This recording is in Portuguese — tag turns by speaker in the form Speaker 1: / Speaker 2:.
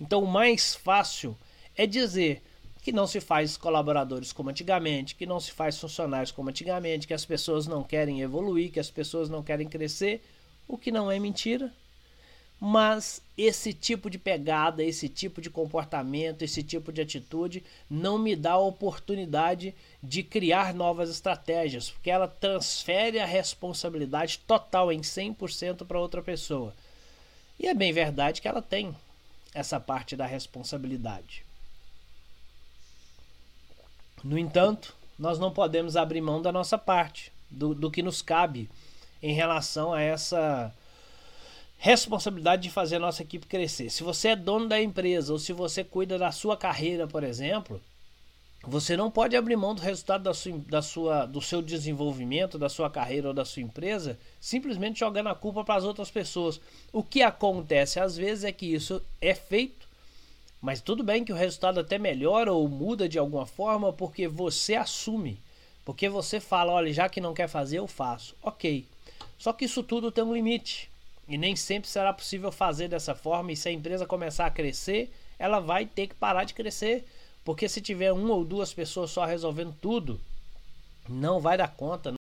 Speaker 1: Então, o mais fácil é dizer que não se faz colaboradores como antigamente, que não se faz funcionários como antigamente, que as pessoas não querem evoluir, que as pessoas não querem crescer, o que não é mentira. Mas esse tipo de pegada, esse tipo de comportamento, esse tipo de atitude não me dá a oportunidade de criar novas estratégias, porque ela transfere a responsabilidade total em 100% para outra pessoa. E é bem verdade que ela tem essa parte da responsabilidade. No entanto, nós não podemos abrir mão da nossa parte, do, do que nos cabe em relação a essa responsabilidade de fazer a nossa equipe crescer. Se você é dono da empresa ou se você cuida da sua carreira, por exemplo, você não pode abrir mão do resultado da sua, da sua, do seu desenvolvimento, da sua carreira ou da sua empresa, simplesmente jogando a culpa para as outras pessoas. O que acontece às vezes é que isso é feito mas tudo bem que o resultado até melhora ou muda de alguma forma porque você assume. Porque você fala, olha, já que não quer fazer, eu faço. Ok. Só que isso tudo tem um limite. E nem sempre será possível fazer dessa forma. E se a empresa começar a crescer, ela vai ter que parar de crescer. Porque se tiver uma ou duas pessoas só resolvendo tudo, não vai dar conta.